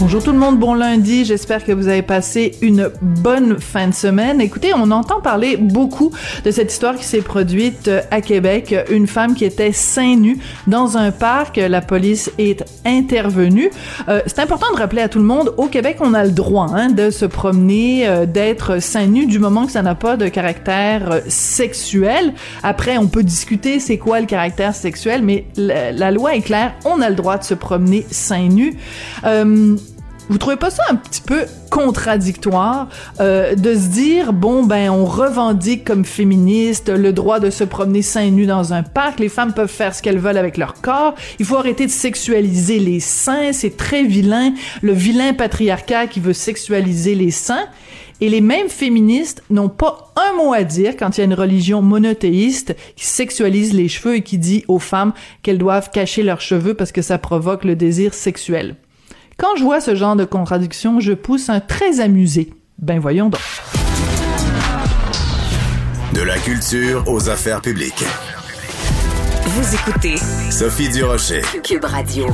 Bonjour tout le monde, bon lundi. J'espère que vous avez passé une bonne fin de semaine. Écoutez, on entend parler beaucoup de cette histoire qui s'est produite à Québec. Une femme qui était seins nus dans un parc. La police est intervenue. Euh, c'est important de rappeler à tout le monde, au Québec, on a le droit hein, de se promener, euh, d'être seins nus du moment que ça n'a pas de caractère euh, sexuel. Après, on peut discuter c'est quoi le caractère sexuel, mais la, la, loi est claire. On a le droit de se promener seins nus. Vous trouvez pas ça un petit peu contradictoire euh, de se dire bon ben on revendique comme féministe le droit de se promener seins nus dans un parc, les femmes peuvent faire ce qu'elles veulent avec leur corps, il faut arrêter de sexualiser les seins, c'est très vilain, le vilain patriarcat qui veut sexualiser les seins. Et les mêmes féministes n'ont pas un mot à dire quand il y a une religion monothéiste qui sexualise les cheveux et qui dit aux femmes qu'elles doivent cacher leurs cheveux parce que ça provoque le désir sexuel. Quand je vois ce genre de contradiction, je pousse un très amusé. Ben voyons donc. De la culture aux affaires publiques. Vous écoutez Sophie Durocher. Cube Radio.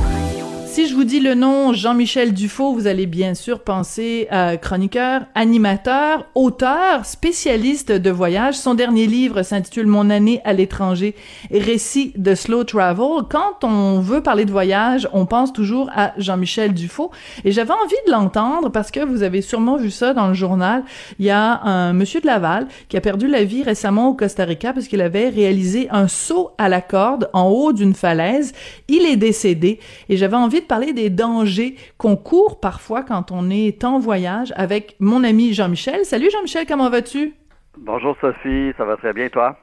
Si je vous dis le nom Jean-Michel Dufaux, vous allez bien sûr penser à chroniqueur, animateur, auteur, spécialiste de voyage. Son dernier livre s'intitule Mon année à l'étranger, récit de slow travel. Quand on veut parler de voyage, on pense toujours à Jean-Michel Dufaux. Et j'avais envie de l'entendre parce que vous avez sûrement vu ça dans le journal. Il y a un monsieur de Laval qui a perdu la vie récemment au Costa Rica parce qu'il avait réalisé un saut à la corde en haut d'une falaise. Il est décédé et j'avais envie parler des dangers qu'on court parfois quand on est en voyage avec mon ami Jean-Michel. Salut Jean-Michel, comment vas-tu? Bonjour Sophie, ça va très bien toi?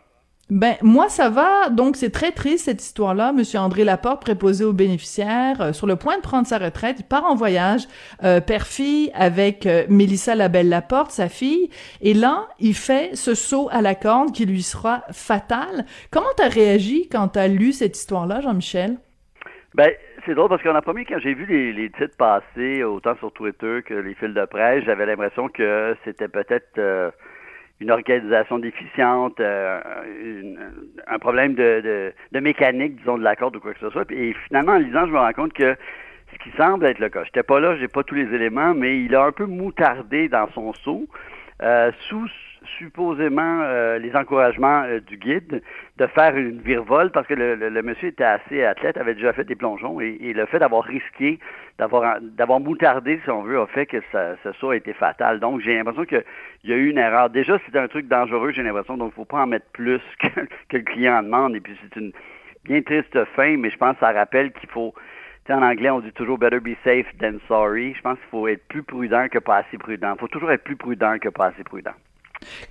Ben moi ça va, donc c'est très triste cette histoire-là. Monsieur André Laporte, préposé aux bénéficiaires, euh, sur le point de prendre sa retraite, il part en voyage euh, père-fille avec euh, Mélissa Labelle Laporte, sa fille, et là il fait ce saut à la corde qui lui sera fatal. Comment t'as réagi quand t'as lu cette histoire-là, Jean-Michel? Ben c'est drôle parce qu'en premier, quand j'ai vu les, titres passer, autant sur Twitter que les fils de presse, j'avais l'impression que c'était peut-être euh, une organisation déficiente, euh, un problème de, de, de, mécanique, disons, de la corde ou quoi que ce soit. Et finalement, en lisant, je me rends compte que ce qui semble être le cas, j'étais pas là, j'ai pas tous les éléments, mais il a un peu moutardé dans son saut, euh, sous supposément euh, les encouragements euh, du guide de faire une virevole parce que le, le, monsieur était assez athlète, avait déjà fait des plongeons et, le fait d'avoir risqué, d'avoir d'avoir moutardé, si on veut, a fait que ça, ce saut a été fatal. Donc j'ai l'impression qu'il y a eu une erreur. Déjà, c'est un truc dangereux, j'ai l'impression, donc il ne faut pas en mettre plus que, que le client en demande. Et puis c'est une bien triste fin, mais je pense que ça rappelle qu'il faut en anglais, on dit toujours better be safe than sorry. Je pense qu'il faut être plus prudent que pas assez prudent. Il faut toujours être plus prudent que pas assez prudent.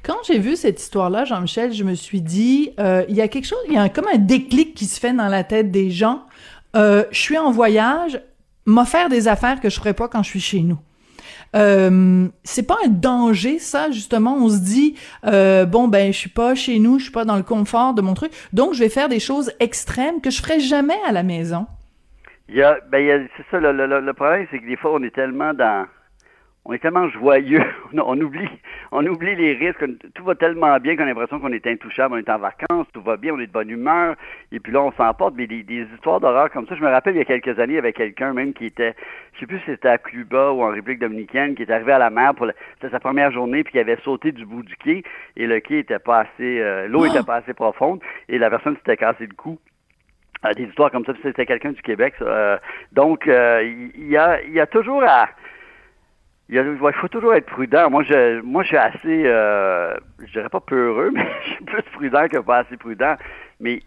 Quand j'ai vu cette histoire-là, Jean-Michel, je me suis dit, euh, il y a quelque chose, il y a un, comme un déclic qui se fait dans la tête des gens. Euh, je suis en voyage, m'offrir des affaires que je ferais pas quand je suis chez nous. Euh, c'est pas un danger ça justement on se dit bon ben je suis pas chez nous je suis pas dans le confort de mon truc donc je vais faire des choses extrêmes que je ferais jamais à la maison il ben c'est ça le, le problème c'est que des fois on est tellement dans on est tellement joyeux, on oublie, on oublie les risques, tout va tellement bien qu'on a l'impression qu'on est intouchable, on est en vacances, tout va bien, on est de bonne humeur, et puis là on s'emporte, mais des, des histoires d'horreur comme ça, je me rappelle il y a quelques années avec quelqu'un même qui était, je sais plus si c'était à Cuba ou en République dominicaine, qui est arrivé à la mer pour c'était sa première journée, puis qui avait sauté du bout du quai, et le quai était pas assez, euh, l'eau était pas assez profonde, et la personne s'était cassé le cou. Euh, des histoires comme ça, c'était quelqu'un du Québec. Euh, donc, il y, a, y a toujours à, il, faut toujours être prudent. Moi, je, moi, je suis assez, euh, je dirais pas peureux, mais je suis plus prudent que pas assez prudent. Mais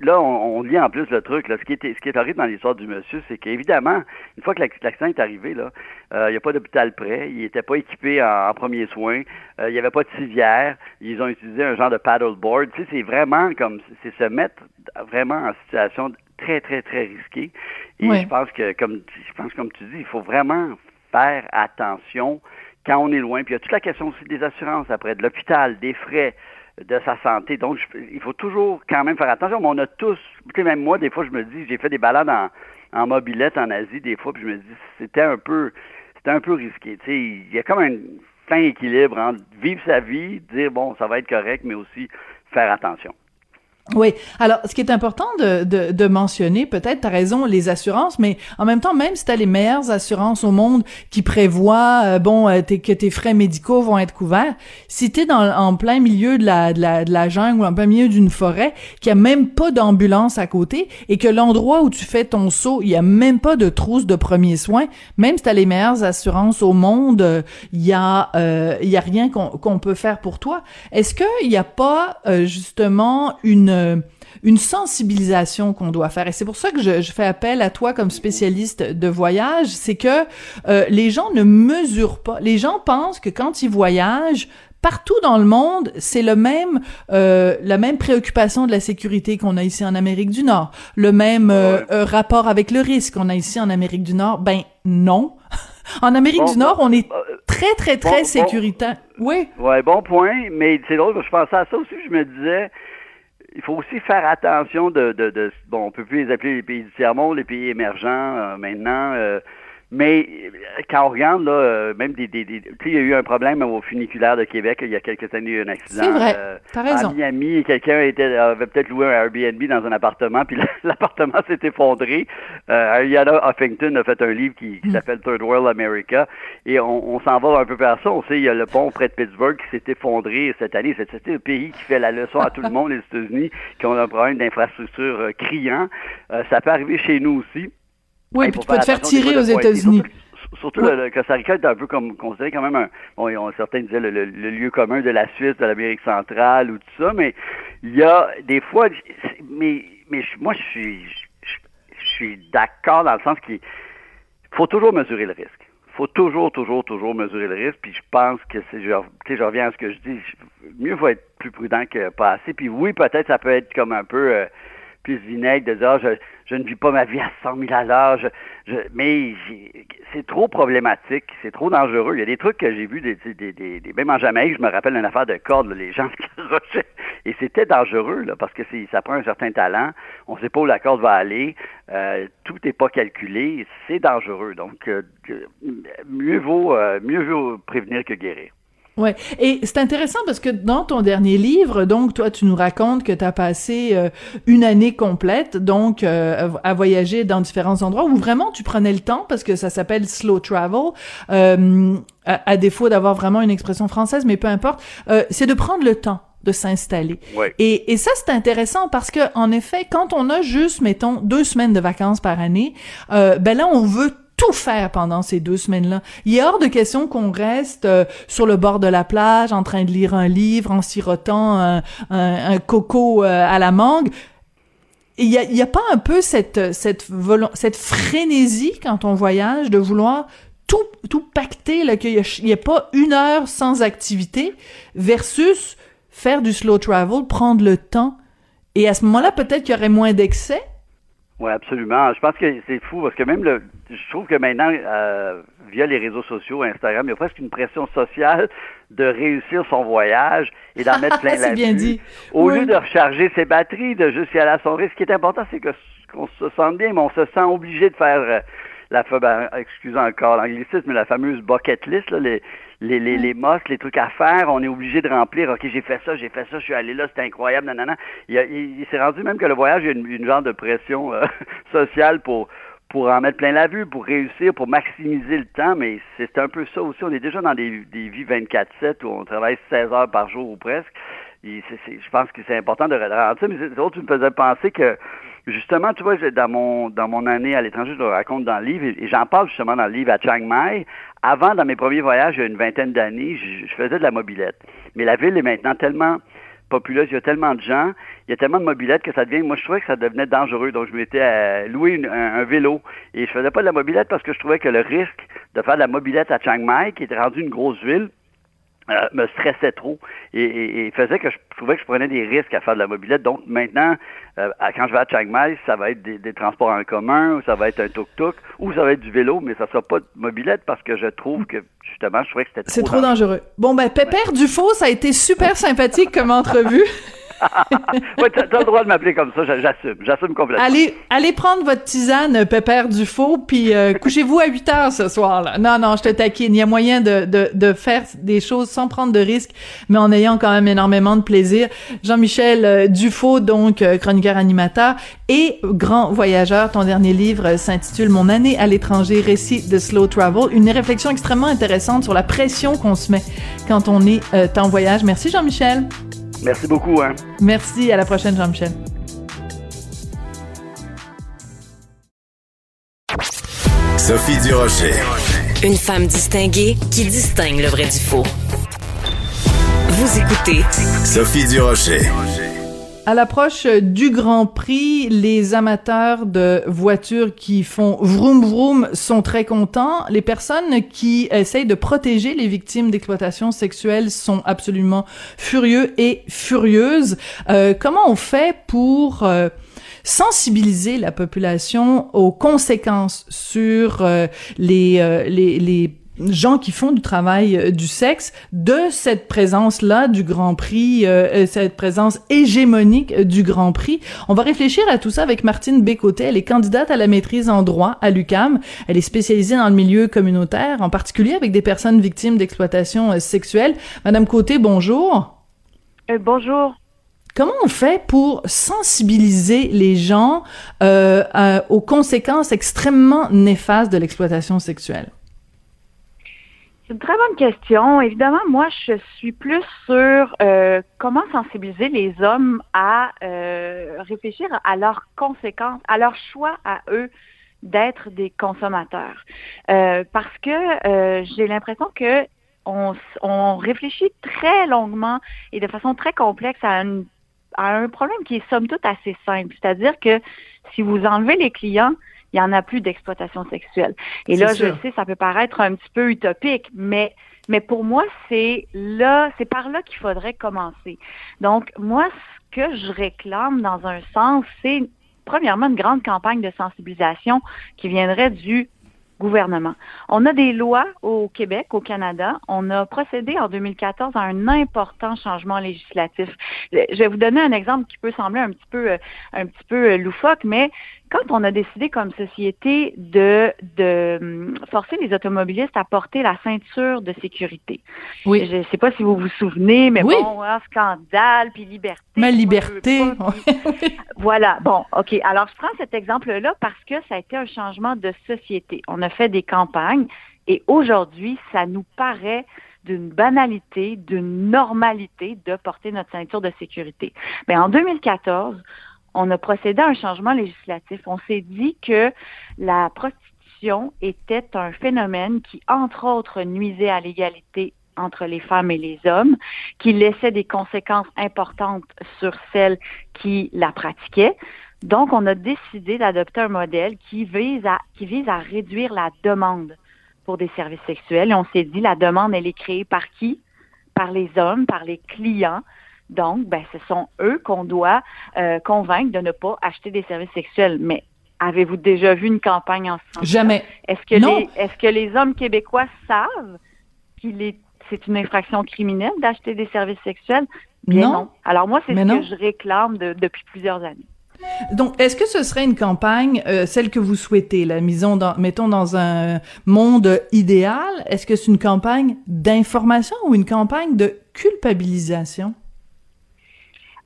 là, on, on lit en plus le truc. Là. Ce qui est, ce qui est horrible dans l'histoire du monsieur, c'est qu'évidemment, une fois que l'accident est arrivé, là, euh, il n'y a pas d'hôpital près. Il n'était pas équipé en, en premiers soins. Euh, il n'y avait pas de civière. Ils ont utilisé un genre de paddleboard. Tu sais, c'est vraiment comme, c'est se mettre vraiment en situation très, très, très risquée. Et oui. je pense que, comme, je pense comme tu dis, il faut vraiment faire attention quand on est loin. Puis il y a toute la question aussi des assurances après, de l'hôpital, des frais, de sa santé. Donc, il faut toujours quand même faire attention. Mais on a tous, tu même moi, des fois, je me dis, j'ai fait des balades en, en mobilette en Asie des fois, puis je me dis c'était un peu c'était un peu risqué. Tu sais, il y a comme un fin équilibre entre vivre sa vie, dire bon, ça va être correct, mais aussi faire attention. Oui. Alors, ce qui est important de, de, de mentionner, peut-être, t'as raison, les assurances, mais en même temps, même si t'as les meilleures assurances au monde qui prévoient, euh, bon, euh, que tes frais médicaux vont être couverts, si t'es dans en plein milieu de la, de la, de la jungle ou en plein milieu d'une forêt, qu'il n'y a même pas d'ambulance à côté et que l'endroit où tu fais ton saut, il y a même pas de trousse de premiers soins, même si t'as les meilleures assurances au monde, il y a, euh, il y a rien qu'on peut faire pour toi. Est-ce qu'il n'y a pas, justement, une euh, une sensibilisation qu'on doit faire. Et c'est pour ça que je, fais appel à toi comme spécialiste de voyage, c'est que euh, les gens ne mesurent pas. Les gens pensent que quand ils voyagent, partout dans le monde, c'est le même, euh, la même préoccupation de la sécurité qu'on a ici en Amérique du Nord, le même rapport avec le risque qu'on a ici en Amérique du Nord. Ben non. en Amérique du Nord, on est très très très sécuritaire. Oui. Ouais, bon point. Mais c'est drôle, je pensais à ça aussi. Je me disais il faut aussi faire attention de, de, de, bon, on peut plus les appeler les pays du tiers-monde, les pays émergents euh, maintenant. Euh, mais euh, quand on regarde, là, euh, même des, des, des tu sais, il y a eu un problème au funiculaire de Québec il y a quelques années, il y a eu un accident. C'est vrai, euh, t'as raison. À Miami, quelqu'un était, avait peut-être loué un Airbnb dans un appartement, puis l'appartement s'est effondré. Euh, Ariana Huffington a fait un livre qui, qui mm. s'appelle Third World America, et on, on s'en va un peu vers ça. On sait, il y a le pont près de Pittsburgh qui s'est effondré cette année. C'est le pays qui fait la leçon à tout le monde, les États-Unis, qui ont un problème d'infrastructure criant. ça peut arriver chez nous aussi. Oui, puis tu peux te faire tirer aux États-Unis. Surtout, le, Costa Rica est un peu comme considéré quand même un. Bon, certains disaient le, lieu commun de la Suisse, de l'Amérique centrale ou tout ça, mais il y a des fois. Mais, mais moi, je suis, je, suis d'accord dans le sens qu'il faut toujours mesurer le risque. Il faut toujours, toujours, toujours mesurer le risque. Puis je pense que c'est. Je, je reviens à ce que je dis. Mieux vaut être plus prudent que pas assez. Puis oui, peut-être ça peut être comme un peu. Euh, plus vinaigre de dire, je, je ne vis pas ma vie à 100 000 à l'heure, mais c'est trop problématique, c'est trop dangereux. Il y a des trucs que j'ai vus, des, des, des, même en Jamaïque, je me rappelle une affaire de corde, les gens qui rochaient, et c'était dangereux, là, parce que ça prend un certain talent, on ne sait pas où la corde va aller, euh, tout n'est pas calculé, c'est dangereux. Donc, euh, mieux, vaut, euh, mieux vaut prévenir que guérir. Ouais, et c'est intéressant parce que dans ton dernier livre, donc toi tu nous racontes que tu as passé euh, une année complète donc euh, à voyager dans différents endroits où vraiment tu prenais le temps parce que ça s'appelle slow travel euh, à, défaut d'avoir vraiment une expression française mais peu importe, c'est de prendre le temps de s'installer. Ouais. Et, et ça, c'est intéressant parce que, en effet, quand on a juste, mettons, deux semaines de vacances par année, ben là, on veut tout faire pendant ces deux semaines-là. Il est hors de question qu'on reste euh, sur le bord de la plage en train de lire un livre, en sirotant un, un, coco euh, à la mangue. Il y a, y a pas un peu cette cette cette frénésie quand on voyage de vouloir tout tout pacter qu'il y, a pas une heure sans activité versus faire du slow travel, prendre le temps. Et à ce moment-là, peut-être qu'il y aurait moins d'excès, oui, absolument. Je pense que c'est fou parce que même le, je trouve que maintenant, euh, via les réseaux sociaux, Instagram, il y a presque une pression sociale de réussir son voyage et d'en mettre plein la bien dit. Au lieu de recharger ses batteries, de juste y aller à son risque. Ce qui est important, c'est que qu'on se sente bien, mais on se sent obligé de faire euh, la, ben, excusez encore l'anglicisme, mais la fameuse bucket list, là, les, les, les, les mosques, les trucs à faire, on est obligé de remplir. OK, j'ai fait ça, j'ai fait ça, je suis allé là, c'était incroyable, nanana. Il, il, il s'est rendu même que le voyage, il y a une, une genre de pression euh, sociale pour pour en mettre plein la vue, pour réussir, pour maximiser le temps, mais c'est un peu ça aussi. On est déjà dans des, des vies 24-7 où on travaille 16 heures par jour ou presque. Et je pense que c'est important de ralentir, mais c'est autre, tu me faisais penser que justement, tu vois, dans mon dans mon année à l'étranger, je le raconte dans le livre, et, j'en parle justement dans le livre à Chiang Mai. Avant, dans mes premiers voyages, il y a une vingtaine d'années, je, faisais de la mobilette. Mais la ville est maintenant tellement populeuse, il y a tellement de gens, il y a tellement de mobilettes que ça devient, moi je trouvais que ça devenait dangereux, donc je m'étais à louer un, vélo et je faisais pas de la mobilette parce que je trouvais que le risque de faire de la mobilette à Chiang Mai, qui était rendu une grosse ville, euh, me stressait trop et, faisait que je trouvais que je prenais des risques à faire de la mobilette. Donc maintenant, euh, quand je vais à Chiang Mai, ça va être des, transports en commun, ou ça va être un tuk-tuk, ou ça va être du vélo, mais ça sera pas de mobilette parce que je trouve que justement, je trouvais que c'était trop C'est trop dangereux. Bon ben Pépère Dufaux, ça a été super sympathique comme entrevue. ouais, t'as, as le droit de m'appeler comme ça, j'assume, j'assume complètement. Allez, allez prendre votre tisane, Pépère Dufaux, puis euh, couchez-vous à 8 heures ce soir. Là. Non, non, je te taquine. Il y a moyen de, de, de faire des choses sans prendre de risques, mais en ayant quand même énormément de plaisir. Jean-Michel euh, Dufaux, donc euh, chroniqueur animateur et grand voyageur. Ton dernier livre s'intitule Mon année à l'étranger, récit de slow travel. Une réflexion extrêmement intéressante sur la pression qu'on se met quand on est en voyage. Merci Jean-Michel. Merci beaucoup. Hein. Merci. À la prochaine, Jean-Michel. Sophie Durocher. Une femme distinguée qui distingue le vrai du faux. Vous écoutez Sophie Durocher. À l'approche du Grand Prix, les amateurs de voitures qui font vroom vroom sont très contents. Les personnes qui essayent de protéger les victimes d'exploitation sexuelle sont absolument furieux et furieuses. Euh, comment on fait pour euh, sensibiliser la population aux conséquences sur euh, les, les, les gens qui font du travail euh, du sexe de cette présence-là du Grand Prix, euh, euh, cette présence hégémonique du Grand Prix. On va réfléchir à tout ça avec Martine Bécoté. Elle est candidate à la maîtrise en droit à l'UCAM. Elle est spécialisée dans le milieu communautaire, en particulier avec des personnes victimes d'exploitation sexuelle. Madame Côté, bonjour. bonjour. Comment on fait pour sensibiliser les gens aux conséquences extrêmement néfastes de l'exploitation sexuelle? C'est une très bonne question. Évidemment, moi, je suis plus sur euh, comment sensibiliser les hommes à euh, réfléchir à leurs conséquences, à leur choix à eux d'être des consommateurs. Euh, parce que j'ai l'impression que on, on, réfléchit très longuement et de façon très complexe à, à un problème qui est somme toute assez simple. C'est-à-dire que si vous enlevez les clients, il n'y en a plus d'exploitation sexuelle. Et là, je sais, ça peut paraître un petit peu utopique, mais mais pour moi, c'est là, c'est par là qu'il faudrait commencer. Donc, moi, ce que je réclame dans un sens, c'est premièrement une grande campagne de sensibilisation qui viendrait du gouvernement. On a des lois au Québec, au Canada. On a procédé en 2014 à un important changement législatif. Je vais vous donner un exemple qui peut sembler un petit peu, euh, un petit peu euh, loufoque, mais quand on a décidé comme société de, de hum, forcer les automobilistes à porter la ceinture de sécurité. Oui. Je ne sais pas si vous vous souvenez, mais bon, hein, scandale, puis liberté. Ma liberté. voilà. Bon, OK. Alors, je prends cet exemple-là parce que ça a été un changement de société. On a fait des campagnes et aujourd'hui, ça nous paraît d'une banalité, d'une normalité de porter notre ceinture de sécurité. Mais en 2014, on a procédé à un changement législatif. On s'est dit que la prostitution était un phénomène qui, entre autres, nuisait à l'égalité entre les femmes et les hommes, qui laissait des conséquences importantes sur celles qui la pratiquaient. Donc, on a décidé d'adopter un modèle qui vise à, réduire la demande pour des services sexuels. Et on s'est dit, la demande, elle est créée par qui? Par les hommes, par les clients, donc, ben, ce sont eux qu'on doit euh, convaincre de ne pas acheter des services sexuels. Mais avez-vous déjà vu une campagne en ce sens Jamais. Est-ce que les est-ce que les hommes québécois savent qu'il est c'est une infraction criminelle d'acheter des services sexuels? Bien non. Alors moi, c'est ce que je réclame depuis plusieurs années. Donc, est-ce que ce serait une campagne, euh, celle que vous souhaitez, la mise dans, mettons dans un monde idéal, est-ce que c'est une campagne d'information ou une campagne de culpabilisation?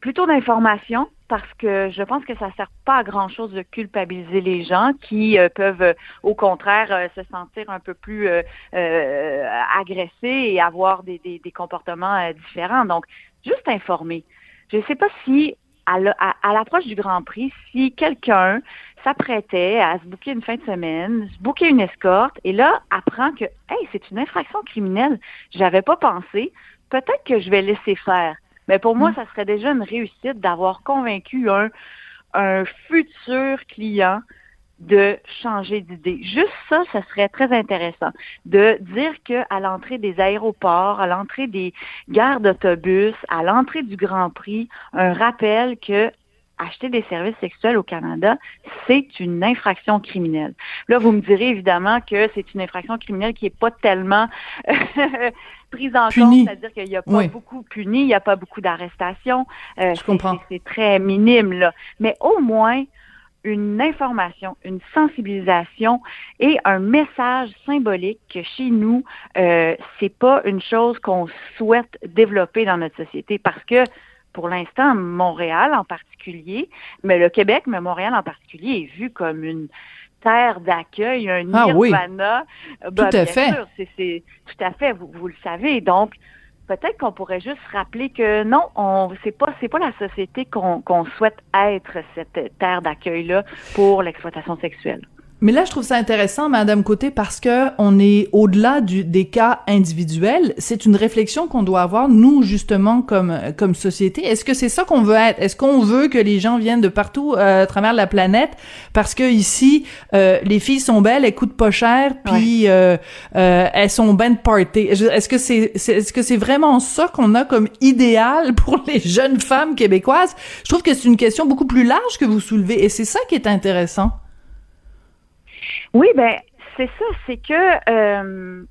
Plutôt d'information parce que je pense que ça sert pas à grand chose de culpabiliser les gens qui euh, peuvent euh, au contraire euh, se sentir un peu plus agressés et avoir des, des, des comportements différents. Donc, juste informer. Je ne sais pas si à l'approche du Grand Prix, si quelqu'un s'apprêtait à se bouquer une fin de semaine, se bouquer une escorte, et là apprend que hey, c'est une infraction criminelle, j'avais pas pensé, peut-être que je vais laisser faire. Mais pour moi, mm. ça serait déjà une réussite d'avoir convaincu un, un futur client de changer d'idée. Juste ça, ça serait très intéressant. De dire que à l'entrée des aéroports, à l'entrée des gares d'autobus, à l'entrée du Grand Prix, un rappel que acheter des services sexuels au Canada, c'est une infraction criminelle. Là, vous me direz évidemment que c'est une infraction criminelle qui n'est pas tellement prise en compte, c'est-à-dire qu'il n'y a pas beaucoup puni, il n'y a pas beaucoup d'arrestations. Euh, Je comprends. C'est très minime, là. Mais au moins, une information, une sensibilisation et un message symbolique que chez nous, euh, c'est pas une chose qu'on souhaite développer dans notre société parce que pour l'instant, Montréal en particulier, mais le Québec, mais Montréal en particulier, est vu comme une terre d'accueil, un ah, nirvana. Oui. tout à fait. c'est, tout à fait, vous, vous le savez. Donc, peut-être qu'on pourrait juste rappeler que non, on c'est pas c'est pas la société qu'on souhaite être cette terre d'accueil là pour l'exploitation sexuelle. Mais là, je trouve ça intéressant, Madame Côté, parce que on est au-delà des cas individuels. C'est une réflexion qu'on doit avoir nous justement comme comme société. Est-ce que c'est ça qu'on veut être? Est-ce qu'on veut que les gens viennent de partout euh, à travers la planète? Parce que ici euh, les filles sont belles, elles coûtent pas cher, puis euh, elles sont ben de party. Est-ce que c'est est-ce que c'est vraiment ça qu'on a comme idéal pour les jeunes femmes québécoises? Je trouve que c'est une question beaucoup plus large que vous soulevez et c'est ça qui est intéressant. Oui, ben c'est ça, c'est que euh,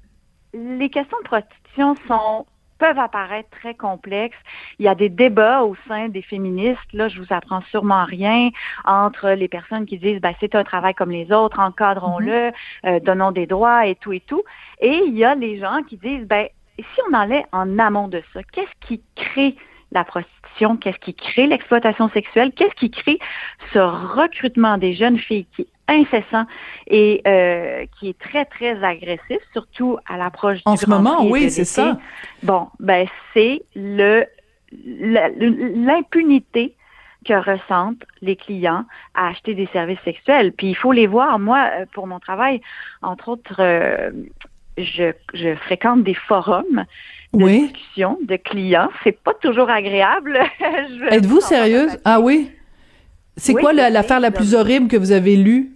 les questions de prostitution sont peuvent apparaître très complexes. Il y a des débats au sein des féministes. Là, je vous apprends sûrement rien entre les personnes qui disent ben, c'est un travail comme les autres, encadrons-le, mm-hmm. euh, donnons des droits et tout et tout. Et il y a les gens qui disent ben si on allait en amont de ça, qu'est-ce qui crée la prostitution, qu'est-ce qui crée l'exploitation sexuelle, qu'est-ce qui crée ce recrutement des jeunes filles qui incessant et euh, qui est très, très agressif, surtout à l'approche du En ce moment, oui, c'est ça. Bon, ben c'est le l'impunité que ressentent les clients à acheter des services sexuels. Puis il faut les voir. Moi, euh, pour mon travail, entre autres, euh, je, je, fréquente des forums de discussion de clients. C'est pas toujours agréable. Êtes-vous sérieuse? Ah oui? C'est quoi l'affaire la plus horrible que vous avez lue?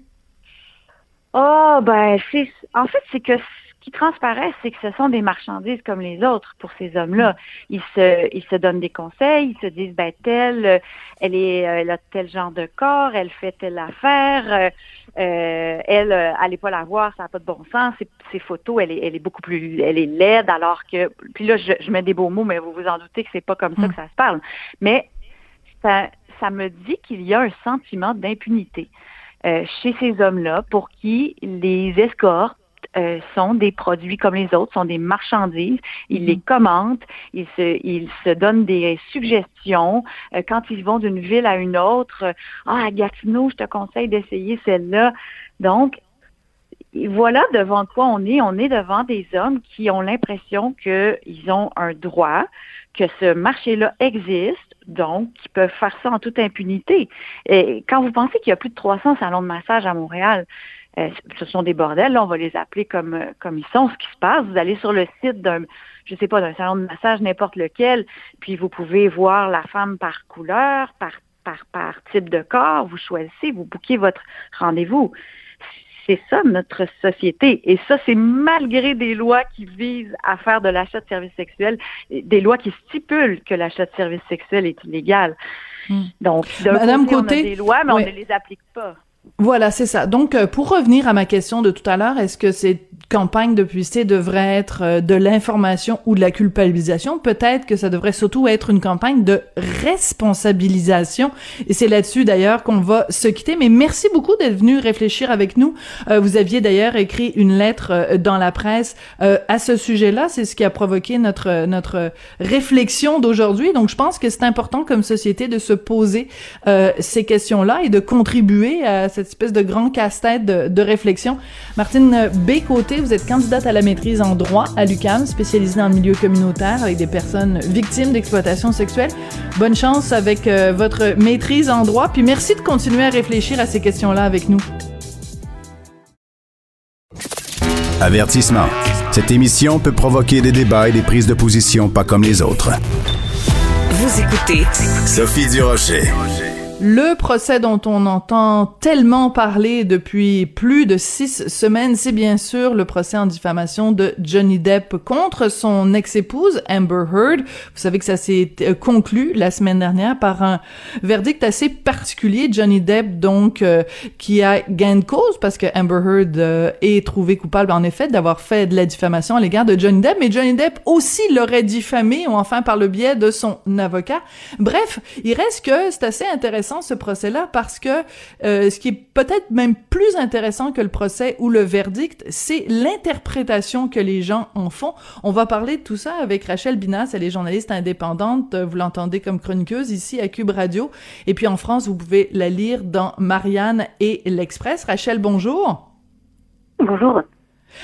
Oh, ben, c'est, en fait, c'est que ce qui transparaît, c'est que ce sont des marchandises comme les autres pour ces hommes-là. Ils se, ils se donnent des conseils, ils se disent, ben, telle, elle est, elle a tel genre de corps, elle fait telle affaire, euh, elle, allez pas la voir, ça n'a pas de bon sens. Ses, photos, elle est, elle est beaucoup plus, elle est laide, alors que, puis là, je, je mets des beaux mots, mais vous vous en doutez que c'est pas comme ça que ça se parle. Mais ça, ça me dit qu'il y a un sentiment d'impunité. Euh, chez ces hommes-là pour qui les escortes euh, sont des produits comme les autres, sont des marchandises. Ils mhm. les commentent, ils se, ils se donnent des suggestions. Euh, quand ils vont d'une ville à une autre, ah, à Gatineau, je te conseille d'essayer celle-là. Donc, voilà devant quoi on est. On est devant des hommes qui ont l'impression qu'ils ont un droit, que ce marché-là existe, donc qui peuvent faire ça en toute impunité. Et quand vous pensez qu'il y a plus de 300 salons de massage à Montréal, euh, ce sont des bordels, là, on va les appeler comme, euh, comme ils sont, ce qui se passe. Vous allez sur le site d'un, je sais pas, d'un salon de massage, n'importe lequel, puis vous pouvez voir la femme par couleur, par, par, par type de corps, vous choisissez, vous bouquez votre rendez-vous c'est ça notre société. Et ça, c'est malgré des lois qui visent à faire de l'achat de services sexuels, des lois qui stipulent que l'achat de services sexuels est illégal. Hmm. Donc, Madame côté, on a des lois, mais on ne les applique pas. Voilà, c'est ça. Donc, euh, pour revenir à ma question de tout à l'heure, est-ce que cette campagne de publicité devrait être euh, de l'information ou de la culpabilisation? Peut-être que ça devrait surtout être une campagne de responsabilisation. Et c'est là-dessus, d'ailleurs, qu'on va se quitter. Mais merci beaucoup d'être venu réfléchir avec nous. Euh, vous aviez d'ailleurs écrit une lettre dans la presse à ce sujet-là. C'est ce qui a provoqué notre notre réflexion d'aujourd'hui. Donc, je pense que c'est important comme société de se poser ces questions-là et de contribuer à cette espèce de grand casse-tête de, réflexion. Martine Vous êtes candidate à la maîtrise en droit à l'UQAM, spécialisée dans le milieu communautaire avec des personnes victimes d'exploitation sexuelle. Bonne chance avec euh, votre maîtrise en droit, puis merci de continuer à réfléchir à ces questions-là avec nous. Avertissement. Cette émission peut provoquer des débats et des prises de position pas comme les autres. Vous écoutez Sophie Durocher. Le procès dont on entend tellement parler depuis plus de six semaines, c'est bien sûr le procès en diffamation de Johnny Depp contre son ex-épouse Amber Heard. Vous savez que ça s'est euh, conclu la semaine dernière par un verdict assez particulier. Johnny Depp, donc, euh, qui a gain de cause parce que Amber Heard euh, est trouvé coupable, en effet, d'avoir fait de la diffamation à l'égard de Johnny Depp, mais Johnny Depp aussi l'aurait diffamé, ou enfin par le biais de son avocat. Bref, il reste que c'est assez intéressant ce procès-là parce que euh, ce qui est peut-être même plus intéressant que le procès ou le verdict, c'est l'interprétation que les gens en font. On va parler de tout ça avec Rachel Binas, elle est journaliste indépendante, vous l'entendez comme chroniqueuse ici à Cube Radio, et puis en France, vous pouvez la lire dans Marianne et l'Express. Rachel, bonjour. Bonjour.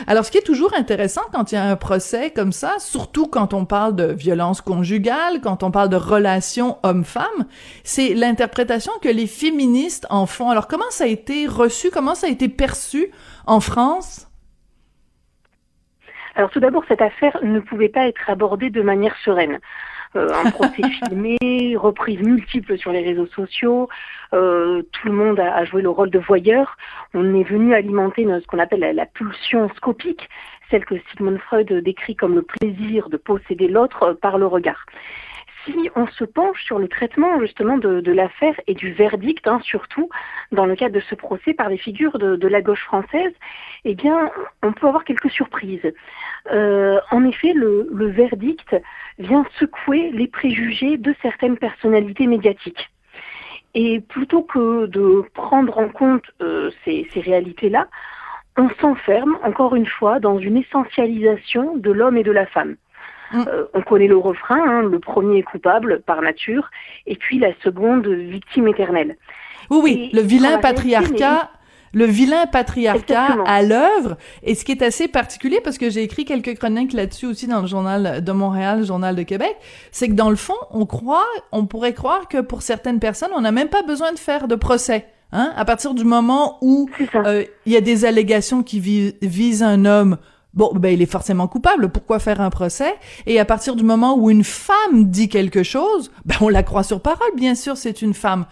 Alors, ce qui est toujours intéressant quand il y a un procès comme ça, surtout quand on parle de violence conjugale, quand on parle de relations homme-femme, c'est l'interprétation que les féministes en font. Alors, comment ça a été reçu, comment ça a été perçu en France? Alors, tout d'abord, cette affaire ne pouvait pas être abordée de manière sereine. Euh, un procès filmé, reprises multiples sur les réseaux sociaux, euh, tout le monde a, joué le rôle de voyeur. On est venu alimenter ce qu'on appelle la, pulsion scopique, celle que Sigmund Freud décrit comme le plaisir de posséder l'autre par le regard si on se penche sur le traitement justement de, l'affaire et du verdict, hein, surtout dans le cadre de ce procès par les figures de, la gauche française, eh bien, on peut avoir quelques surprises. Euh, en effet, le, verdict vient secouer les préjugés de certaines personnalités médiatiques. Et plutôt que de prendre en compte euh, ces, ces réalités-là, on s'enferme, encore une fois, dans une essentialisation de l'homme et de la femme. Mm. Euh, on connaît le refrain, hein, le premier est coupable par nature, et puis la seconde victime éternelle. Oui, oui, le vilain patriarcat. Le vilain patriarcat à l'œuvre, et ce qui est assez particulier, parce que j'ai écrit quelques chroniques là-dessus aussi dans le journal de Montréal, le journal de Québec, c'est que dans le fond, on croit, on pourrait croire que pour certaines personnes, on n'a même pas besoin de faire de procès. Hein? À partir du moment où euh, il y a des allégations qui visent un homme Bon, ben il est forcément coupable. Pourquoi faire un procès? Et à partir du moment où une femme dit quelque chose, ben on la croit sur parole. Bien sûr, c'est une femme.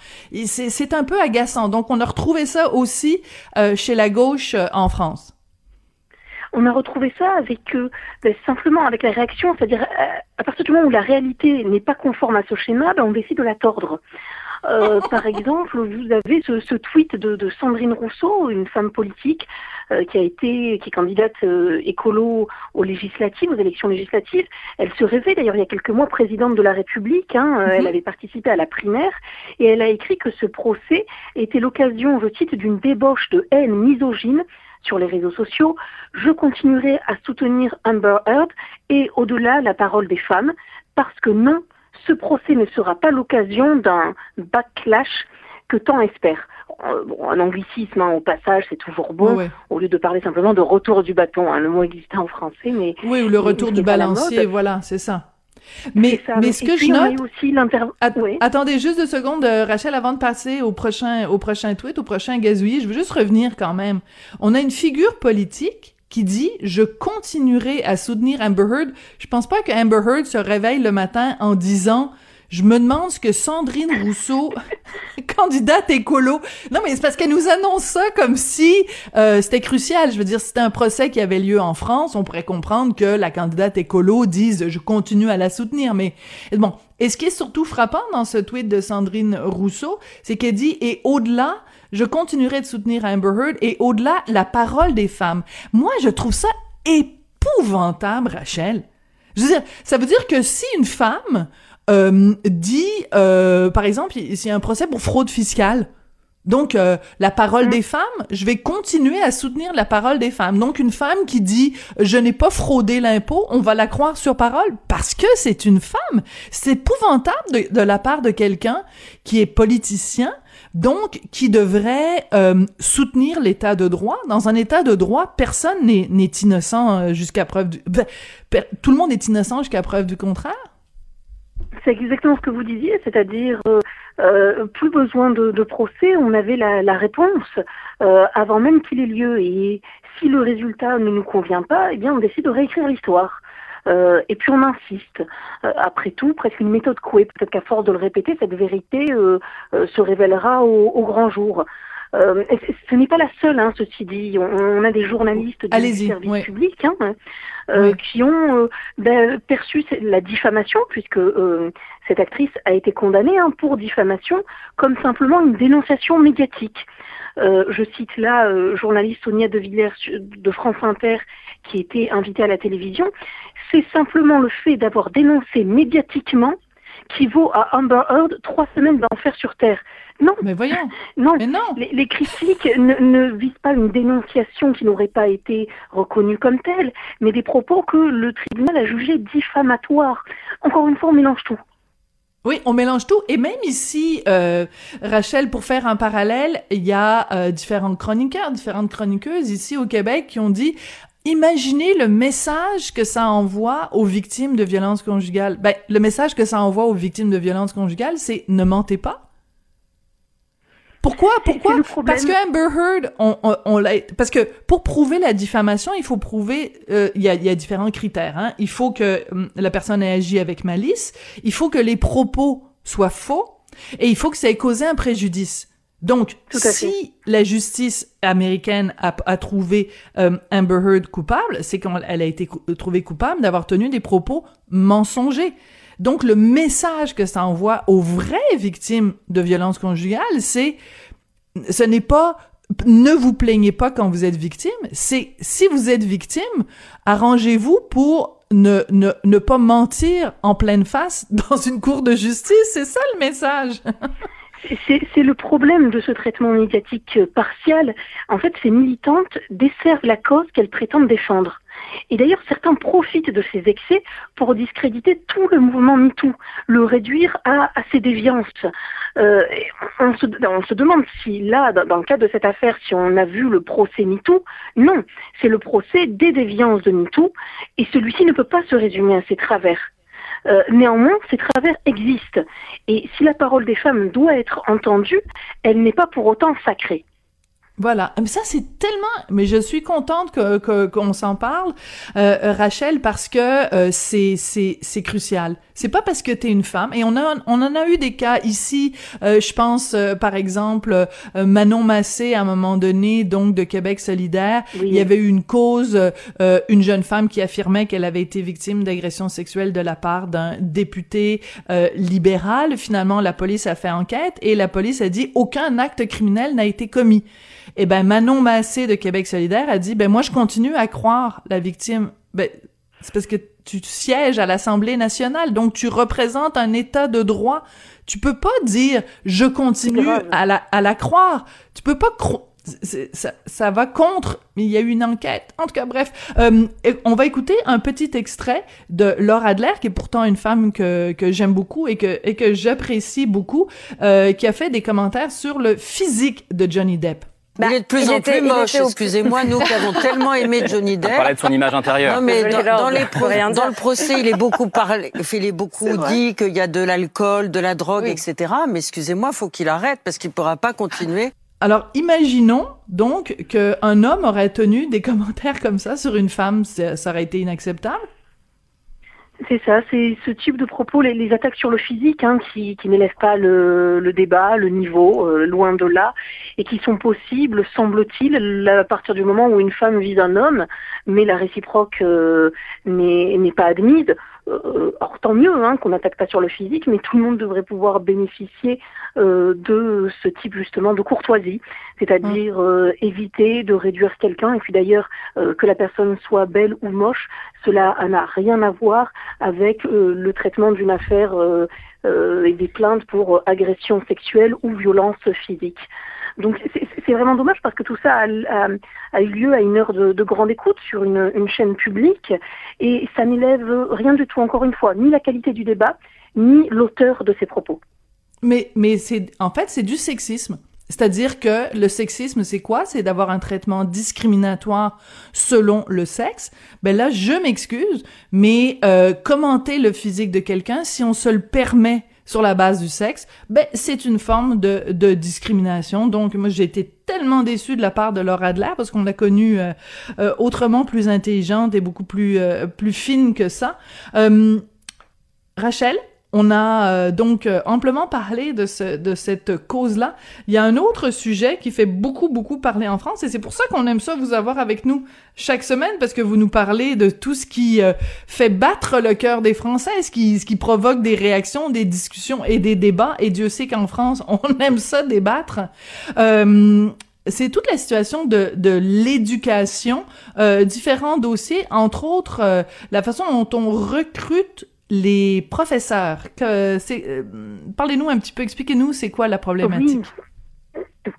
C'est un peu agaçant. Donc, on a retrouvé ça aussi euh, chez la gauche euh, en France. On a retrouvé ça avec euh, ben, simplement avec la réaction, c'est-à-dire à partir du moment où la réalité n'est pas conforme à ce schéma, ben, on décide de la tordre. Euh, par exemple, vous avez ce, ce tweet de, de, Sandrine Rousseau, une femme politique euh, qui a été, qui est candidate euh, écolo aux législatives, aux élections législatives. Elle se rêvait d'ailleurs il y a quelques mois présidente de la République. Hein, mhm. Elle avait participé à la primaire et elle a écrit que ce procès était l'occasion, je cite, d'une débauche de haine misogyne sur les réseaux sociaux. Je continuerai à soutenir Amber Heard et au-delà la parole des femmes parce que non, ce procès ne sera pas l'occasion d'un backlash que tant espère. Euh, un anglicisme hein, au passage, c'est toujours bon, au lieu de parler simplement de retour du bâton. Hein, le mot existe en français, mais oui, ou le retour du balancier, voilà, c'est ça. Mais, mais ce que je note, aussi attendez juste deux secondes, euh, Rachel, avant de passer au prochain, au prochain tweet, au prochain gazouillis, je veux juste revenir quand même. On a une figure politique qui dit je continuerai à soutenir Amber Heard. Je pense pas que Amber Heard se réveille le matin en disant je me demande ce que Sandrine Rousseau, candidate écolo, non mais c'est parce qu'elle nous annonce ça comme si euh, c'était crucial. Je veux dire, c'était un procès qui avait lieu en France, on pourrait comprendre que la candidate écolo dise je continue à la soutenir. Mais bon, et ce qui est surtout frappant dans ce tweet de Sandrine Rousseau, c'est qu'elle dit et au-delà je continuerai de soutenir Amber Heard et au-delà, la parole des femmes. Moi, je trouve ça épouvantable, Rachel. Je veux dire, ça veut dire que si une femme euh, dit, euh, par exemple, s'il y a un procès pour fraude fiscale, donc, euh, la parole mm. des femmes, je vais continuer à soutenir la parole des femmes. Donc, une femme qui dit je n'ai pas fraudé l'impôt, on va la croire sur parole parce que c'est une femme. C'est épouvantable de, de, la part de quelqu'un qui est politicien, donc qui devrait euh, soutenir l'état de droit. Dans un état de droit, personne n'est innocent euh, jusqu'à preuve du... Tout le monde est innocent jusqu'à preuve du contraire. C'est exactement ce que vous disiez, c'est-à-dire euh, plus besoin de, de, procès, on avait la, la réponse avant même qu'il ait lieu. Et si le résultat ne nous convient pas, eh bien on décide de réécrire l'histoire. Euh, et puis on insiste. Euh, après tout, presque une méthode couée. Peut-être qu'à force de le répéter, cette vérité euh, se révélera au, au grand jour. Euh, ce n'est pas la seule, hein, ceci dit. On, a des journalistes du service public hein, euh, qui ont euh, ben, perçu la diffamation, puisque euh, cette actrice a été condamnée hein, pour diffamation, comme simplement une dénonciation médiatique. je cite là journaliste Sonia De Villers de France Inter qui était invitée à la télévision. C'est simplement le fait d'avoir dénoncé médiatiquement qui vaut à Amber Heard trois semaines d'enfer sur Terre. Non. Mais voyons. Non. Mais non. Les, critiques ne, ne, visent pas une dénonciation qui n'aurait pas été reconnue comme telle, mais des propos que le tribunal a jugés diffamatoires. Encore une fois, on mélange tout. Oui, on mélange tout. Et même ici, euh, Rachel, pour faire un parallèle, il y a euh, différents chroniqueurs, différentes chroniqueuses ici au Québec qui ont dit Imaginez le message que ça envoie aux victimes de violences conjugales. Ben, le message que ça envoie aux victimes de violences conjugales, c'est ne mentez pas. Pourquoi? Pourquoi? Parce que Amber Heard, on, on, parce que pour prouver la diffamation, il faut prouver, euh, il y, a, y, a, différents critères. Hein. Il faut que hum, la personne ait agi avec malice, il faut que les propos soient faux, et il faut que ça ait causé un préjudice. Donc, si la justice américaine a, a trouvé euh, Amber Heard coupable, c'est quand elle a été trouvée coupable d'avoir tenu des propos mensongers. Donc, le message que ça envoie aux vraies victimes de violences conjugales, c'est, ce n'est pas ne vous plaignez pas quand vous êtes victime, c'est si vous êtes victime, arrangez-vous pour ne, ne, ne pas mentir en pleine face dans une cour de justice, c'est ça le message. C'est le problème de ce traitement médiatique partial. En fait, ces militantes desservent la cause qu'elles prétendent défendre. Et d'ailleurs, certains profitent de ces excès pour discréditer tout le mouvement MeToo, le réduire à, à ses déviances. Euh, on, se, on, se, demande si là, dans, le cadre de cette affaire, si on a vu le procès MeToo, non, c'est le procès des déviances de MeToo, et celui-ci ne peut pas se résumer à ses travers. Euh, néanmoins, ces travers existent. Et si la parole des femmes doit être entendue, elle n'est pas pour autant sacrée. Voilà, mais ça c'est tellement, mais je suis contente que qu'on s'en parle, euh, Rachel, parce que euh, c'est c'est c'est crucial. C'est pas parce que t'es une femme et on a on en a eu des cas ici. Euh, je pense euh, par exemple Manon Massé à un moment donné, donc de Québec solidaire. Il y avait eu une cause, une jeune femme qui affirmait qu'elle avait été victime d'agression sexuelle de la part d'un député libéral. Finalement, la police a fait enquête et la police a dit aucun acte criminel n'a été commis. Et eh ben Manon Massé de Québec solidaire a dit ben moi je continue à croire la victime. Ben c'est parce que tu sièges à l'Assemblée nationale, donc tu représentes un état de droit. Tu peux pas dire je continue à la à la croire. Tu peux pas croire ça, ça, va contre, mais il y a eu une enquête. En tout cas, bref, euh, on va écouter un petit extrait de Laura Adler, qui est pourtant une femme que, que j'aime beaucoup et que, et que j'apprécie beaucoup, euh, qui a fait des commentaires sur le physique de Johnny Depp. Bah, il est de plus en plus moche, excusez-moi, nous qui avons tellement aimé Johnny Depp. On parlait de son image intérieure. Non, mais dans, les dans le procès, il est beaucoup parlé, il est beaucoup dit qu'il y a de l'alcool, de la drogue, etc. Mais excusez-moi, faut qu'il arrête parce qu'il pourra pas continuer. Alors, imaginons donc qu'un homme aurait tenu des commentaires comme ça sur une femme, ça aurait été inacceptable. C'est ça, c'est ce type de propos, les, attaques sur le physique, hein, qui, qui n'élèvent pas le, débat, le niveau, euh, loin de là, et qui sont possibles, semble-t-il, à partir du moment où une femme vise un homme, mais la réciproque euh, n'est pas admise. Euh, or tant mieux hein, qu'on n'attaque pas sur le physique, mais tout le monde devrait pouvoir bénéficier euh, de ce type justement de courtoisie, c'est-à-dire mm. euh, éviter de réduire quelqu'un. Et puis d'ailleurs, euh, que la personne soit belle ou moche, cela n'a rien à voir avec le traitement d'une affaire et des plaintes pour agression sexuelle ou violence physique. Donc c'est vraiment dommage parce que tout ça a, eu lieu à une heure de, grande écoute sur une, chaîne publique et ça n'élève rien du tout, encore une fois, ni la qualité du débat, ni l'auteur de ces propos. Mais, mais en fait, c'est du sexisme. C'est-à-dire que le sexisme, c'est quoi? C'est d'avoir un traitement discriminatoire selon le sexe. Ben là, je m'excuse, mais euh, commenter le physique de quelqu'un, si on se le permet sur la base du sexe, ben c'est une forme de, discrimination. Donc moi j'ai été tellement déçue de la part de Laura Adler parce qu'on l'a connue euh, euh, autrement plus intelligente et beaucoup plus euh, plus fine que ça. Rachel, on a euh, donc euh, amplement parlé de, ce, de cette cause-là. Il y a un autre sujet qui fait beaucoup, beaucoup parler en France, et c'est pour ça qu'on aime ça vous avoir avec nous chaque semaine, parce que vous nous parlez de tout ce qui euh, fait battre le cœur des Français, ce qui, ce qui provoque des réactions, des discussions et des débats, et Dieu sait qu'en France, on aime ça débattre. c'est toute la situation de, de l'éducation, différents dossiers, entre autres la façon dont on recrute les professeurs. Que c'est, euh, parlez-nous un petit peu, expliquez-nous c'est quoi la problématique.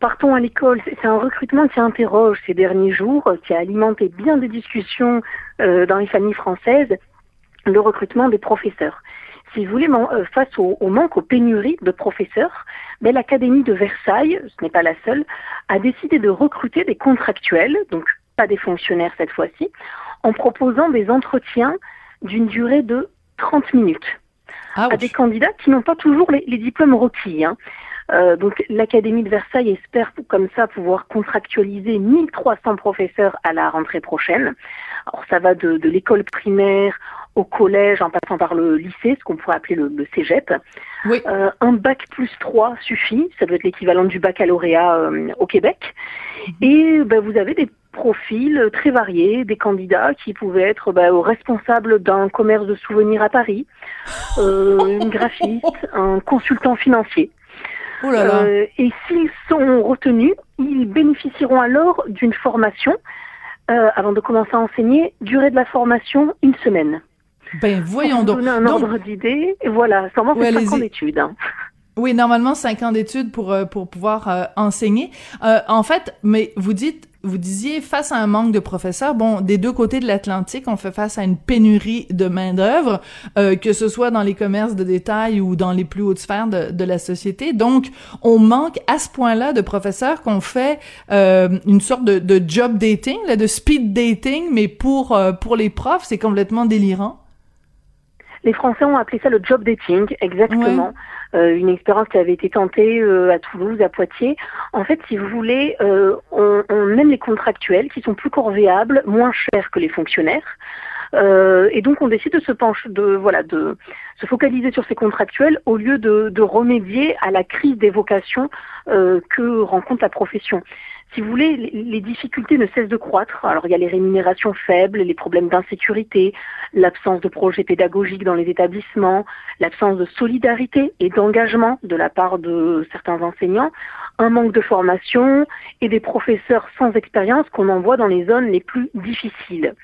Partons à l'école. C'est un recrutement qui interroge ces derniers jours, qui a alimenté bien des discussions euh, dans les familles françaises, le recrutement des professeurs. Si vous voulez, euh, face au, manque, aux pénuries de professeurs, ben, l'Académie de Versailles, ce n'est pas la seule, a décidé de recruter des contractuels, donc pas des fonctionnaires cette fois-ci, en proposant des entretiens d'une durée de 30 minutes ah à des candidats qui n'ont pas toujours les, diplômes requis. Hein. Euh, donc l'Académie de Versailles espère comme ça pouvoir contractualiser 1300 professeurs à la rentrée prochaine. Alors ça va de, l'école primaire au collège en passant par le lycée, ce qu'on pourrait appeler le, cégep. Oui. Euh, un bac plus 3 suffit, ça doit être l'équivalent du baccalauréat euh, au Québec. Mhm. Et ben, vous avez des profils très variés, des candidats qui pouvaient être bah, responsables d'un commerce de souvenirs à Paris, euh, une graphiste, un consultant financier. Oh euh, et s'ils sont retenus, ils bénéficieront alors d'une formation euh, avant de commencer à enseigner. Durée de la formation, une semaine. Ben voyons donc. un ordre d'idée. Voilà, sûrement c'est cinq ans d'études. Hein. Oui, normalement cinq ans d'études pour pour pouvoir enseigner. en fait, mais vous dites vous disiez face à un manque de professeurs, bon, des deux côtés de l'Atlantique, on fait face à une pénurie de main d'œuvre, euh, que ce soit dans les commerces de détail ou dans les plus hautes sphères de, de la société. Donc, on manque à ce point-là de professeurs qu'on fait euh, une sorte de, de, job dating, là, de speed dating, mais pour euh, pour les profs, c'est complètement délirant. Les Français ont appelé ça le job dating, exactement. Euh, une expérience qui avait été tentée euh, à Toulouse, à Poitiers. En fait, si vous voulez, euh, on, on, aime les contractuels qui sont plus corvéables, moins chers que les fonctionnaires. et donc, on décide de se pencher, de voilà, de se focaliser sur ces contractuels au lieu de, de remédier à la crise des vocations que rencontre la profession si vous voulez, les difficultés ne cessent de croître. Alors il y a les rémunérations faibles, les problèmes d'insécurité, l'absence de projets pédagogiques dans les établissements, l'absence de solidarité et d'engagement de la part de certains enseignants, un manque de formation et des professeurs sans expérience qu'on envoie dans les zones les plus difficiles.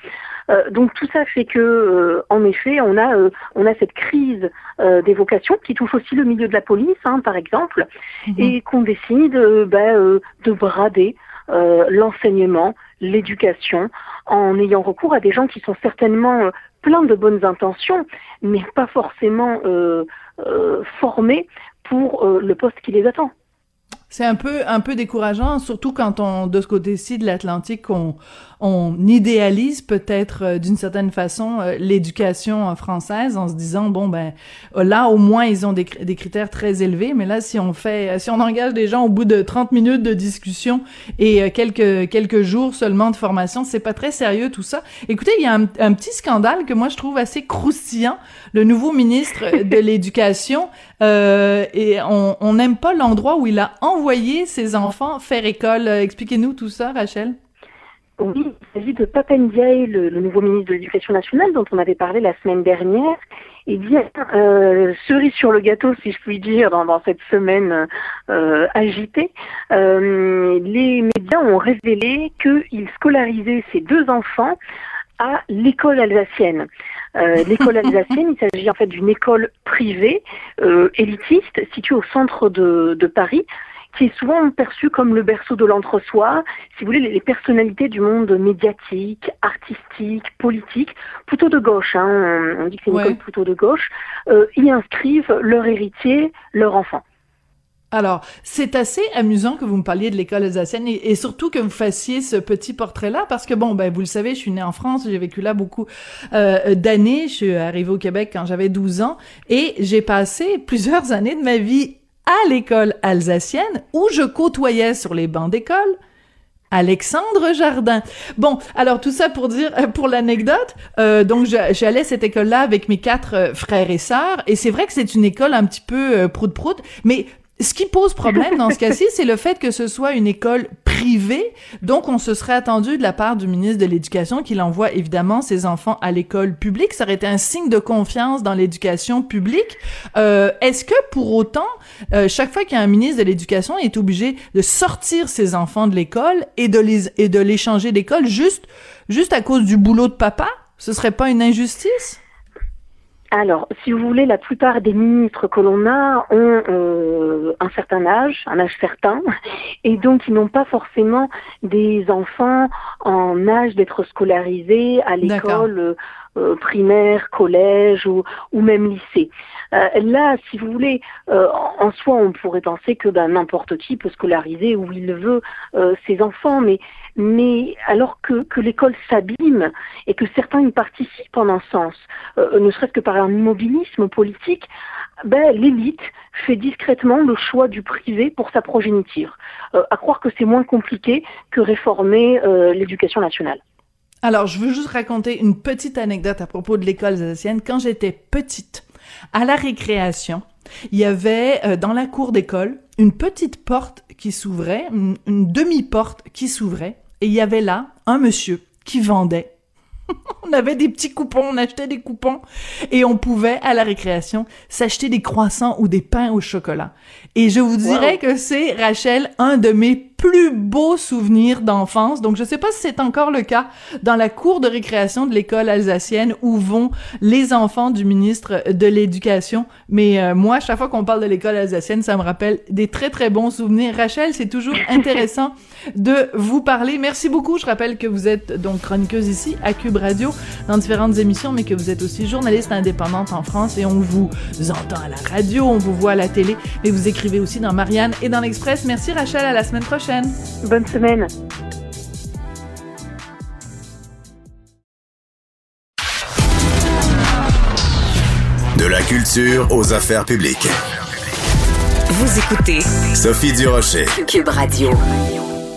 Euh, donc tout ça fait que, euh, en effet, on a euh, on a cette crise des vocations qui touche aussi le milieu de la police, hein, par exemple, mhm. et qu'on décide ben, de brader l'enseignement, l'éducation, en ayant recours à des gens qui sont certainement pleins de bonnes intentions, mais pas forcément formés pour le poste qui les attend. C'est un peu un peu décourageant, surtout quand on de ce côté-ci de l'Atlantique, on, on idéalise peut-être euh, d'une certaine façon euh, l'éducation française en se disant bon ben là au moins ils ont des, des, critères très élevés, mais là si on fait si on engage des gens au bout de 30 minutes de discussion et euh, quelques quelques jours seulement de formation, c'est pas très sérieux tout ça. Écoutez, il y a un, un petit scandale que moi je trouve assez croustillant. Le nouveau ministre de l'éducation et on n'aime pas l'endroit où il a envoyé ses enfants faire école. Expliquez-nous tout ça, Rachel. Oui, il s'agit de Papendiaï, le, le nouveau ministre de l'Éducation nationale dont on avait parlé la semaine dernière. Et bien, euh, cerise sur le gâteau, si je puis dire, dans, dans cette semaine euh, agitée, euh, les médias ont révélé qu'il scolarisait ses deux enfants à l'école alsacienne. Euh, l'école alsacienne, il s'agit en fait d'une école privée, euh, élitiste, située au centre de, de Paris, qui est souvent perçu comme le berceau de l'entre-soi, si vous voulez, les personnalités du monde médiatique, artistique, politique, plutôt de gauche, hein, on dit que c'est une école plutôt de gauche, euh, y inscrivent leur héritier, leur enfant. Alors, c'est assez amusant que vous me parliez de l'école alsacienne et, surtout que vous fassiez ce petit portrait-là parce que bon, ben vous le savez, je suis née en France, j'ai vécu là beaucoup euh, d'années. Je suis arrivée au Québec quand j'avais 12 ans et j'ai passé plusieurs années de ma vie à l'école alsacienne où je côtoyais sur les bancs d'école Alexandre Jardin. Bon, alors tout ça pour dire, euh, pour l'anecdote, euh, donc j'allais à cette école-là avec mes quatre euh, frères et sœurs, et c'est vrai que c'est une école un petit peu euh, prout-prout, mais ce qui pose problème dans ce cas-ci, c'est le fait que ce soit une école privée. Donc, on se serait attendu de la part du ministre de l'Éducation qu'il envoie évidemment ses enfants à l'école publique. Ça aurait été un signe de confiance dans l'éducation publique. Euh, Est-ce que pour autant, euh, chaque fois qu'il y a un ministre de l'Éducation est obligé de sortir ses enfants de l'école et de les et de les changer d'école juste juste à cause du boulot de papa, ce serait pas une injustice? Alors, si vous voulez, la plupart des ministres que l'on a ont euh, un certain âge, un âge certain, et donc ils n'ont pas forcément des enfants en âge d'être scolarisés à l'école euh, primaire, collège ou, ou même lycée. Euh, là, si vous voulez, euh, en soi, on pourrait penser que ben, n'importe qui peut scolariser où il veut ses enfants, mais mais alors que, l'école s'abîme et que certains y participent en un sens, ne serait-ce que par un immobilisme politique, ben, l'élite fait discrètement le choix du privé pour sa progéniture. à croire que c'est moins compliqué que réformer l'éducation nationale. Alors, je veux juste raconter une petite anecdote à propos de l'école alsacienne. Quand j'étais petite, à la récréation, il y avait euh, dans la cour d'école une petite porte qui s'ouvrait, une demi-porte qui s'ouvrait, et il y avait là un monsieur qui vendait on avait des petits coupons, on achetait des coupons et on pouvait, à la récréation, s'acheter des croissants ou des pains au chocolat. Et je vous dirais que c'est, Rachel, un de mes plus beaux souvenirs d'enfance. Donc, je sais pas si c'est encore le cas dans la cour de récréation de l'école alsacienne où vont les enfants du ministre de l'Éducation. Mais euh, moi, chaque fois qu'on parle de l'école alsacienne, ça me rappelle des très, très bons souvenirs. Rachel, c'est toujours intéressant de vous parler. Merci beaucoup. Je rappelle que vous êtes donc chroniqueuse ici à Cube Radio dans différentes émissions, mais que vous êtes aussi journaliste indépendante en France et on vous entend à la radio, on vous voit à la télé, mais vous écrivez aussi dans Marianne et dans l'Express. Merci Rachel, à la semaine prochaine. Bonne semaine. De la culture aux affaires publiques. Vous écoutez Sophie Durocher. Cube Radio.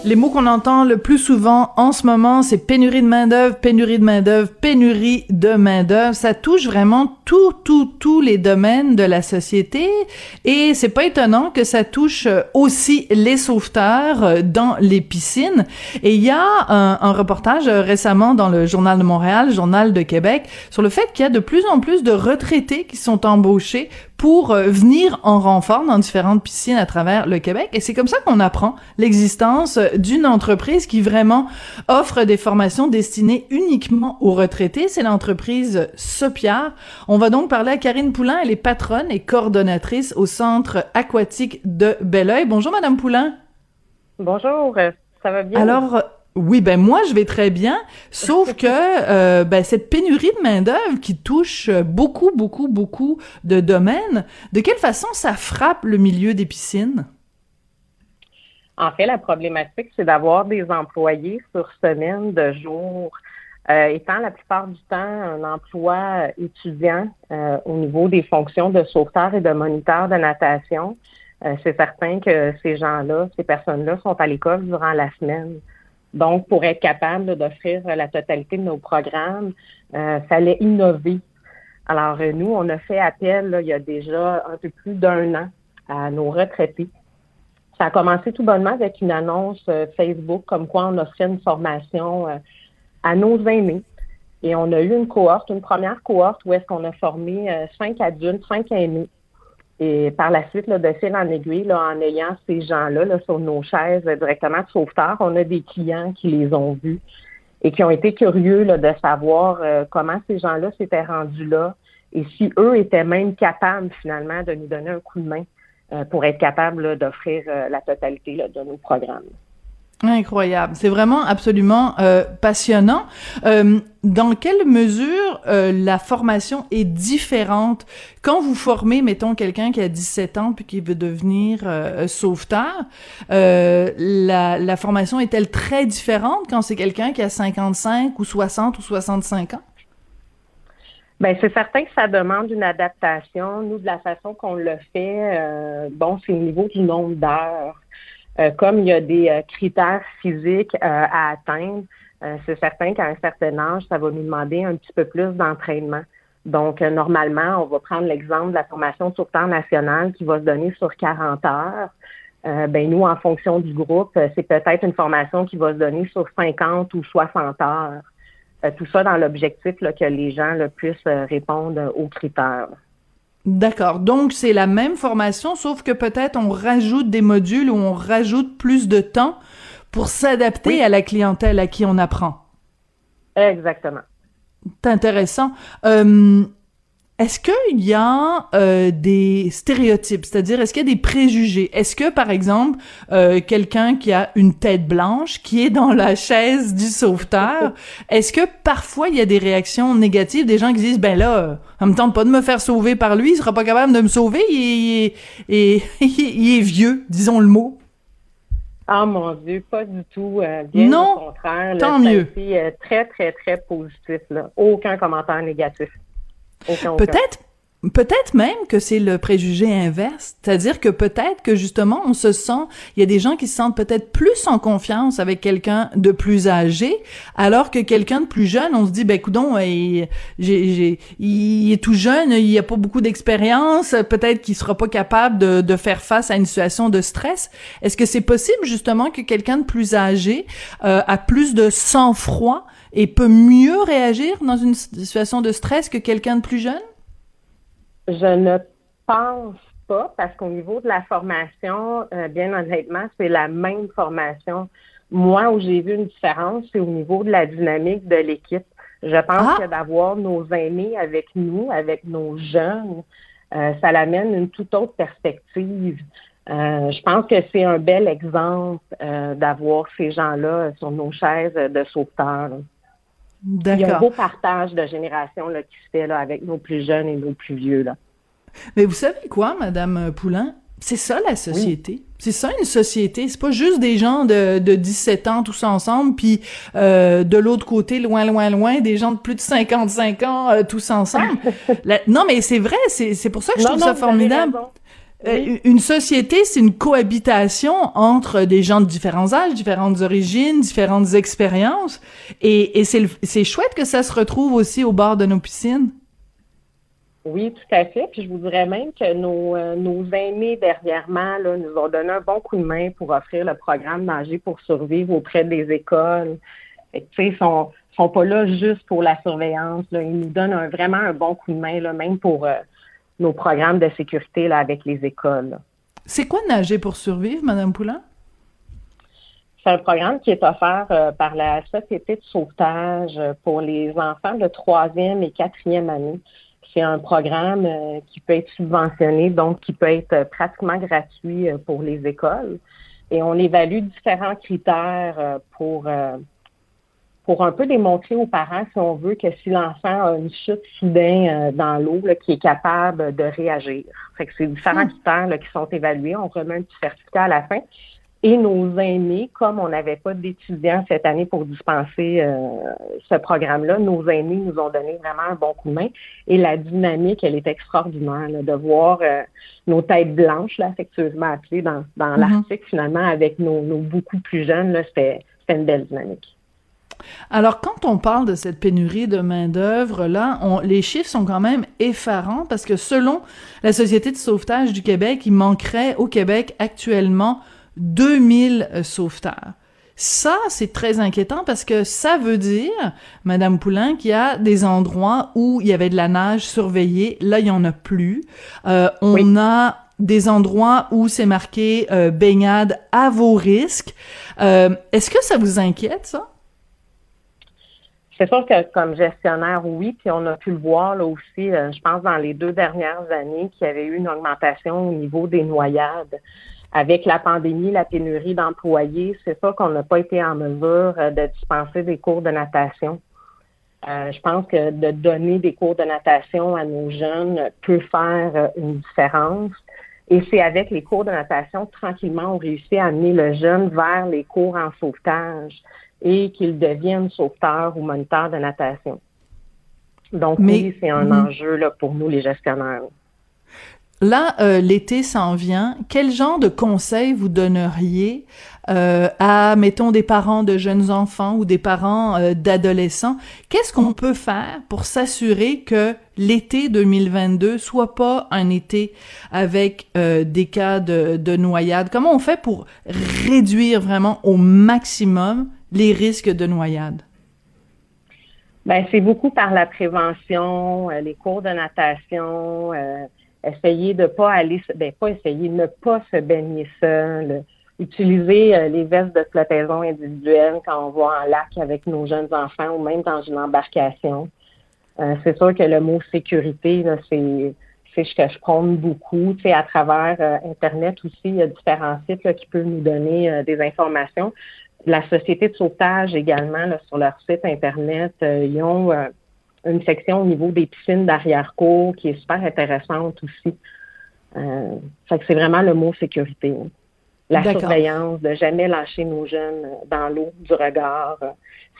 Les mots qu'on entend le plus souvent en ce moment, c'est pénurie de main-d'œuvre, pénurie de main-d'œuvre, pénurie de main-d'œuvre. Ça touche vraiment tout, tout, tous les domaines de la société. Et c'est pas étonnant que ça touche aussi les sauveteurs dans les piscines. Et il y a un, un, reportage récemment dans le Journal de Montréal, Journal de Québec, sur le fait qu'il y a de plus en plus de retraités qui sont embauchés pour euh, venir en renfort dans différentes piscines à travers le Québec. Et c'est comme ça qu'on apprend l'existence d'une entreprise qui vraiment offre des formations destinées uniquement aux retraités. C'est l'entreprise Sopiar. On va donc parler à Karine Poulain. Elle est patronne et coordonnatrice au centre aquatique de Belleuil. Bonjour, Madame Poulain. Bonjour. Ça va bien? Alors, oui, ben moi je vais très bien, sauf que euh, ben, cette pénurie de main d'œuvre qui touche beaucoup, beaucoup, beaucoup de domaines, de quelle façon ça frappe le milieu des piscines? En fait, la problématique, c'est d'avoir des employés sur semaine de jour. Euh, étant la plupart du temps un emploi étudiant euh, au niveau des fonctions de sauveteur et de moniteur de natation, c'est certain que ces gens-là, ces personnes-là sont à l'école durant la semaine. Donc, pour être capable d'offrir la totalité de nos programmes, euh, fallait innover. Alors, euh, nous, on a fait appel il y a déjà un peu plus d'un an à nos retraités. Ça a commencé tout bonnement avec une annonce euh, Facebook comme quoi on offrait une formation euh, à nos aînés. Et on a eu une cohorte, une première cohorte où est-ce qu'on a formé cinq adultes, cinq aînés et par la suite, là, de fil en aiguille, là, en ayant ces gens-là là, sur nos chaises directement de sauveteurs, on a des clients qui les ont vus et qui ont été curieux là, de savoir euh, comment ces gens-là s'étaient rendus là et si eux étaient même capables finalement de nous donner un coup de main euh, pour être capables d'offrir euh, la totalité de nos programmes. Incroyable. C'est vraiment absolument euh, passionnant. Euh, dans quelle mesure euh, la formation est différente? Quand vous formez, mettons, quelqu'un qui a 17 ans puis qui veut devenir sauveteur, la, la formation est-elle très différente quand c'est quelqu'un qui a 55 ou 60 ou 65 ans? Ben c'est certain que ça demande une adaptation. Nous, de la façon qu'on le fait, bon, c'est au niveau du nombre d'heures. Euh, comme il y a des euh, critères physiques euh, à atteindre, c'est certain qu'à un certain âge, ça va nous demander un petit peu plus d'entraînement. Donc, normalement, on va prendre l'exemple de la formation sur temps national qui va se donner sur 40 heures. ben nous, en fonction du groupe, c'est peut-être une formation qui va se donner sur 50 ou 60 heures. tout ça dans l'objectif que les gens le puissent répondre aux critères. D'accord. Donc, c'est la même formation, sauf que peut-être on rajoute des modules ou on rajoute plus de temps pour s'adapter à la clientèle à qui on apprend. Exactement. C'est intéressant. Euh, est-ce qu'il y a euh, des stéréotypes, c'est-à-dire est-ce qu'il y a des préjugés? Est-ce que par exemple euh, quelqu'un qui a une tête blanche, qui est dans la chaise du sauveteur, est-ce que parfois il y a des réactions négatives, des gens qui disent ben là, ça me tente pas de me faire sauver par lui, il sera pas capable de me sauver, il est, il est, vieux, disons le mot. Ah mon Dieu, pas du tout. Euh, bien non, au contraire. Tant mieux. C'est très très très positif. Là. Aucun commentaire négatif. Peut-être Peut-être même que c'est le préjugé inverse, c'est-à-dire que peut-être que justement on se sent, il y a des gens qui se sentent peut-être plus en confiance avec quelqu'un de plus âgé, alors que quelqu'un de plus jeune, on se dit ben coudon, il, il est tout jeune, il a pas beaucoup d'expérience, peut-être qu'il sera pas capable de, de, faire face à une situation de stress. Est-ce que c'est possible justement que quelqu'un de plus âgé euh, a plus de sang-froid et peut mieux réagir dans une situation de stress que quelqu'un de plus jeune? Je ne pense pas, parce qu'au niveau de la formation, euh, bien honnêtement, c'est la même formation. Moi, où j'ai vu une différence, c'est au niveau de la dynamique de l'équipe. Je pense ah! que d'avoir nos aînés avec nous, avec nos jeunes, euh, ça l'amène une toute autre perspective. Euh, je pense que c'est un bel exemple d'avoir ces gens-là sur nos chaises de sauveteurs. Il y a un beau partage de génération là, qui se fait là, avec nos plus jeunes et nos plus vieux. Là. Mais vous savez quoi, Madame Poulain? C'est ça la société. C'est ça une société. C'est pas juste des gens de, de 17 ans tous ensemble, puis euh, de l'autre côté, loin, loin, loin, des gens de plus de 55 ans euh, tous ensemble. non, mais c'est vrai, c'est pour ça que je trouve ça formidable. Euh, une société, c'est une cohabitation entre des gens de différents âges, différentes origines, différentes expériences. Et, et c'est chouette que ça se retrouve aussi au bord de nos piscines. Oui, tout à fait. Puis je vous dirais même que nos, euh, nos aînés dernièrement là, nous ont donné un bon coup de main pour offrir le programme Nager pour survivre auprès des écoles. Tu sais, ils sont, sont pas là juste pour la surveillance. Là. Ils nous donnent vraiment un bon coup de main, là, même pour euh, nos programmes de sécurité là, avec les écoles. C'est quoi Nager pour survivre, Madame Poulain? C'est un programme qui est offert euh, par la Société de sauvetage pour les enfants de troisième et quatrième année. C'est un programme euh, qui peut être subventionné, donc qui peut être euh, pratiquement gratuit pour les écoles. Et on évalue différents critères pour pour un peu démontrer aux parents, si on veut, que si l'enfant a une chute soudain euh, dans l'eau, qui est capable de réagir. Fait que c'est différents hmm. critères qui sont évalués. On remet un petit certificat à la fin. Et nos aînés, comme on n'avait pas d'étudiants cette année pour dispenser euh, ce programme-là, nos aînés nous ont donné vraiment un bon coup de main. Et la dynamique, elle est extraordinaire, de voir euh, nos têtes blanches, là, affectueusement appelées dans, dans mm-hmm. l'article, finalement, avec nos, nos beaucoup plus jeunes, c'était une belle dynamique. Alors, quand on parle de cette pénurie de main-d'œuvre, là, les chiffres sont quand même effarants parce que selon la Société de sauvetage du Québec, il manquerait au Québec actuellement 2000 euh, sauveteurs. Ça, c'est très inquiétant parce que ça veut dire, Madame Poulain, qu'il y a des endroits où il y avait de la nage surveillée. Là, il y en a plus. Euh, on a des endroits où c'est marqué euh, baignade à vos risques. Est-ce que ça vous inquiète, ça? C'est sûr que comme gestionnaire, oui, puis on a pu le voir là aussi, euh, je pense dans les deux dernières années qu'il y avait eu une augmentation au niveau des noyades. avec la pandémie, la pénurie d'employés, c'est ça qu'on n'a pas été en mesure euh, de dispenser des cours de natation. Euh, je pense que de donner des cours de natation à nos jeunes peut faire une différence. Et c'est avec les cours de natation, tranquillement, on réussit à amener le jeune vers les cours en sauvetage et qu'il devienne sauveteur ou moniteur de natation. Donc oui, c'est un enjeu là, pour nous, les gestionnaires. Là, euh, l'été s'en vient. Quel genre de conseils vous donneriez euh, à, mettons, des parents de jeunes enfants ou des parents euh, d'adolescents? Qu'est-ce qu'on peut faire pour s'assurer que l'été 2022 soit pas un été avec des cas de, de noyade? Comment on fait pour réduire vraiment au maximum les risques de noyade? Ben, c'est beaucoup par la prévention, les cours de natation, essayer de pas aller, ben pas essayer, ne pas se baigner seul, utiliser euh, les vestes de flottaison individuelles quand on va en lac avec nos jeunes enfants ou même dans une embarcation. Euh, c'est sûr que le mot sécurité, c'est c'est ce que je prône beaucoup. Tu à travers euh, Internet aussi, il y a différents sites qui peuvent nous donner des informations. La Société de sauvetage également, là, sur leur site Internet, ils ont une section au niveau des piscines d'arrière-cour qui est super intéressante aussi. Euh, fait que c'est vraiment le mot sécurité. La surveillance, de jamais lâcher nos jeunes dans l'eau du regard, euh,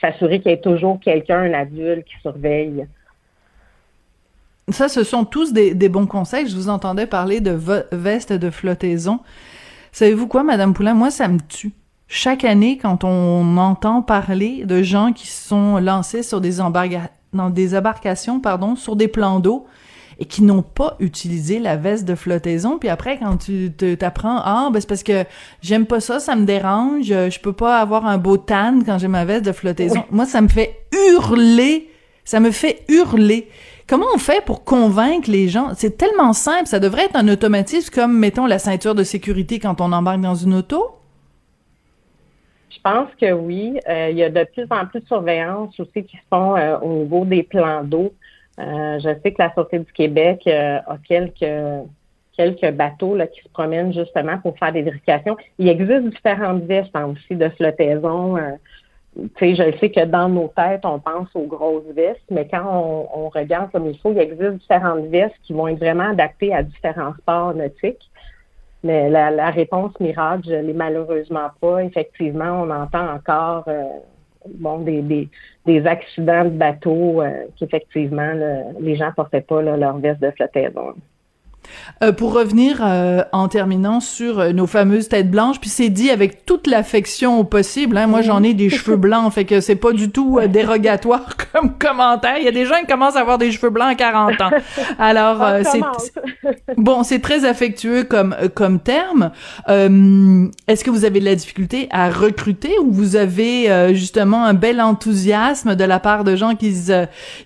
s'assurer qu'il y ait toujours quelqu'un, un adulte qui surveille. Ça, ce sont tous des, bons conseils. Je vous entendais parler de veste de flottaison. Savez-vous quoi, Madame Poulain? Moi, ça me tue. Chaque année, quand on entend parler de gens qui sont lancés sur des embarcations, pardon, sur des plans d'eau et qui n'ont pas utilisé la veste de flottaison. Puis après, quand tu t'apprends, ah, ben c'est parce que j'aime pas ça, ça me dérange, je peux pas avoir un beau tan quand j'ai ma veste de flottaison. Moi, ça me fait hurler, ça me fait hurler. Comment on fait pour convaincre les gens? C'est tellement simple, ça devrait être un automatisme comme, mettons, la ceinture de sécurité quand on embarque dans une auto. Je pense que oui. Euh, il y a de plus en plus de surveillance aussi qui se font euh, au niveau des plans d'eau. Euh, je sais que la Société du Québec a quelques quelques bateaux là, qui se promènent justement pour faire des vérifications. Il existe différentes vestes hein, aussi de flottaison. je sais que dans nos têtes, on pense aux grosses vestes, mais quand on, on, regarde comme il faut, il existe différentes vestes qui vont être vraiment adaptées à différents sports nautiques. Mais la, réponse miracle, je l'ai malheureusement pas. Effectivement, on entend encore euh, bon des, accidents de bateau euh, qu'effectivement les gens portaient pas leur veste de flottaison. Euh, pour revenir euh, en terminant sur euh, nos fameuses têtes blanches, puis c'est dit avec toute l'affection possible. Hein, moi, j'en ai des cheveux blancs, fait que c'est pas du tout dérogatoire comme commentaire. Il y a des gens qui commencent à avoir des cheveux blancs à 40 ans. Alors, c'est bon, c'est très affectueux comme comme terme. Est-ce que vous avez de la difficulté à recruter ou vous avez justement un bel enthousiasme de la part de gens qui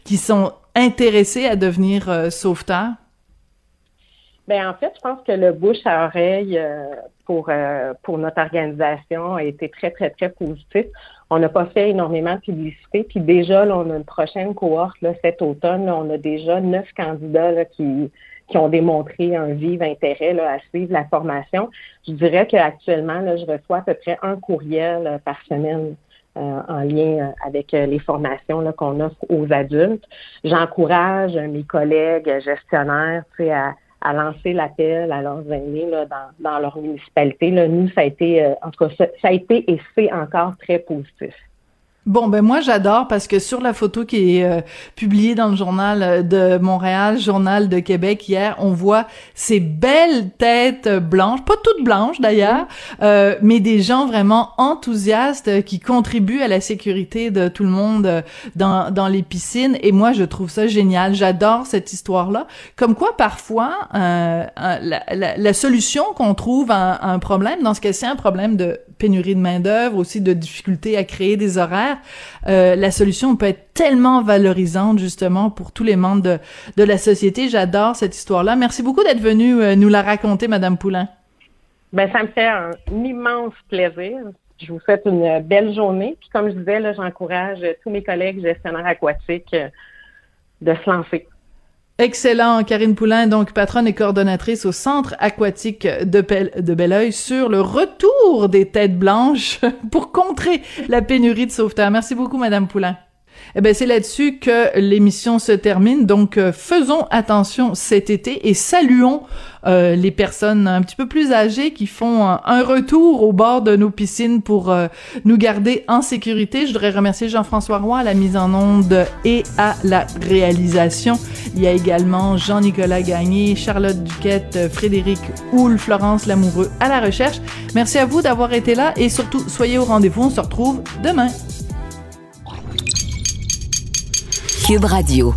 qui sont intéressés à devenir sauveteurs? Ben en fait, je pense que le bouche à oreille euh, pour euh, pour notre organisation a été très très très positif. On n'a pas fait énormément de publicité, puis déjà là, on a une prochaine cohorte là, cet automne. on a déjà neuf candidats là, qui qui ont démontré un vif intérêt là, à suivre la formation. Je dirais qu'actuellement, là, je reçois à peu près un courriel euh, par semaine en lien avec les formations qu'on offre aux adultes. J'encourage mes collègues gestionnaires à, à lancer l'appel à leurs aînés là, dans, dans leur municipalité. Là, nous, ça a été, euh, en tout cas, ça, ça a été et c'est encore très positif. Bon, ben moi j'adore parce que sur la photo qui est euh, publiée dans le journal euh, de Montréal, journal de Québec hier, on voit ces belles têtes blanches, pas toutes blanches d'ailleurs, euh, mais des gens vraiment enthousiastes qui contribuent à la sécurité de tout le monde dans, dans les piscines. Et moi je trouve ça génial, j'adore cette histoire-là. Comme quoi parfois la, la, la, solution qu'on trouve à, à un problème, dans ce cas-ci un problème de pénurie de main d'œuvre, aussi de difficulté à créer des horaires, euh, la solution peut être tellement valorisante justement pour tous les membres de, la société. J'adore cette histoire-là. Merci beaucoup d'être venue euh, nous la raconter, Madame Poulain. Ben ça me fait un immense plaisir. Je vous souhaite une belle journée. Puis comme je disais, j'encourage tous mes collègues gestionnaires aquatiques euh, de se lancer. Excellent. Karine Poulain, donc patronne et coordonnatrice au Centre aquatique de, de Belleuil sur le retour des têtes blanches pour contrer la pénurie de sauveteurs. Merci beaucoup, Madame Poulain. Eh ben c'est là-dessus que l'émission se termine. Donc euh, faisons attention cet été et saluons euh, les personnes un petit peu plus âgées qui font un, retour au bord de nos piscines pour euh, nous garder en sécurité. Je voudrais remercier Jean-François Roy à la mise en onde et à la réalisation. Il y a également Jean-Nicolas Gagné, Charlotte Duquette, Frédéric Houle, Florence Lamoureux à la recherche. Merci à vous d'avoir été là et surtout soyez au rendez-vous. On se retrouve demain. Cube Radio.